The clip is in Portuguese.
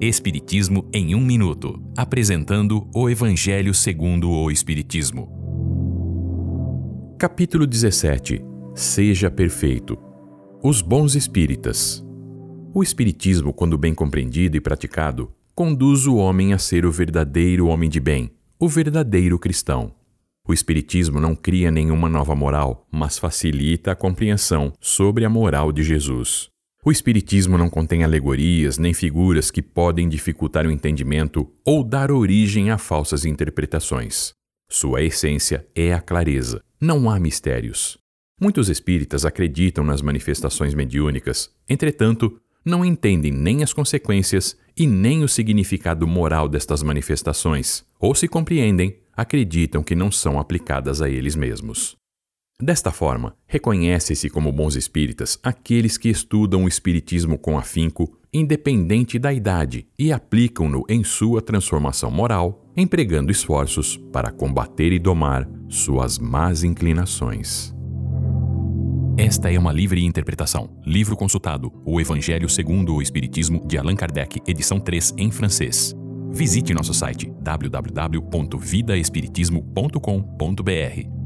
Espiritismo em um minuto, apresentando o Evangelho segundo o Espiritismo. Capítulo 17. Seja perfeito. Os bons espíritas. O espiritismo, quando bem compreendido e praticado, conduz o homem a ser o verdadeiro homem de bem, o verdadeiro cristão. O Espiritismo não cria nenhuma nova moral, mas facilita a compreensão sobre a moral de Jesus. O Espiritismo não contém alegorias nem figuras que podem dificultar o entendimento ou dar origem a falsas interpretações. Sua essência é a clareza, não há mistérios. Muitos espíritas acreditam nas manifestações mediúnicas, entretanto, não entendem nem as consequências e nem o significado moral destas manifestações, ou se compreendem, acreditam que não são aplicadas a eles mesmos. Desta forma, reconhece-se como bons espíritas aqueles que estudam o espiritismo com afinco, independente da idade, e aplicam-no em sua transformação moral, empregando esforços para combater e domar suas más inclinações. Esta é uma livre interpretação. Livro consultado: O Evangelho segundo o Espiritismo, de Allan Kardec, edição 3, em francês. Visite nosso site www.vidaespiritismo.com.br